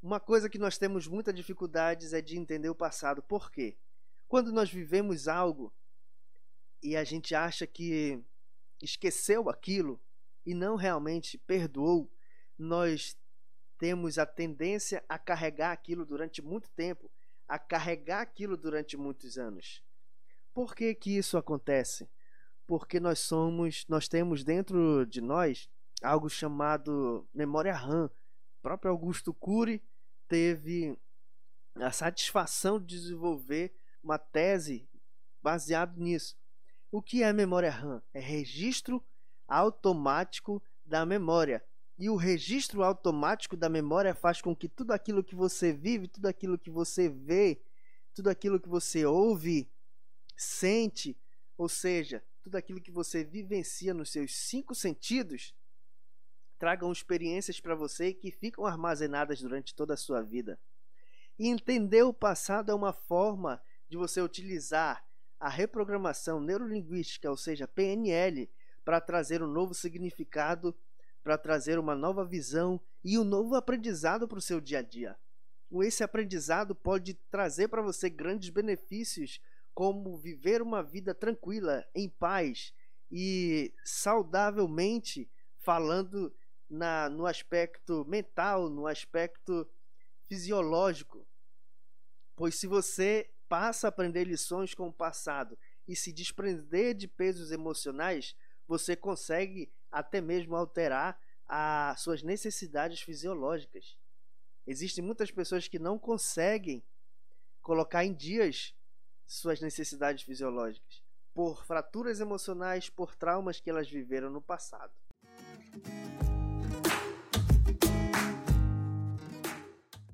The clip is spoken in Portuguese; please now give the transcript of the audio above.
Uma coisa que nós temos muita dificuldades é de entender o passado. Por quê? Quando nós vivemos algo e a gente acha que esqueceu aquilo e não realmente perdoou, nós temos a tendência a carregar aquilo durante muito tempo, a carregar aquilo durante muitos anos. Por que que isso acontece? Porque nós somos, nós temos dentro de nós algo chamado memória RAM, próprio Augusto Cury teve a satisfação de desenvolver uma tese baseada nisso. O que é memória RAM? É registro automático da memória. E o registro automático da memória faz com que tudo aquilo que você vive, tudo aquilo que você vê, tudo aquilo que você ouve, sente, ou seja, tudo aquilo que você vivencia nos seus cinco sentidos, tragam experiências para você que ficam armazenadas durante toda a sua vida. E entender o passado é uma forma de você utilizar a reprogramação neurolinguística, ou seja, PNL, para trazer um novo significado, para trazer uma nova visão e um novo aprendizado para o seu dia a dia. Esse aprendizado pode trazer para você grandes benefícios, como viver uma vida tranquila, em paz e saudavelmente, falando na, no aspecto mental, no aspecto fisiológico. Pois se você passa a aprender lições com o passado e se desprender de pesos emocionais, você consegue até mesmo alterar as suas necessidades fisiológicas. Existem muitas pessoas que não conseguem colocar em dias suas necessidades fisiológicas por fraturas emocionais, por traumas que elas viveram no passado.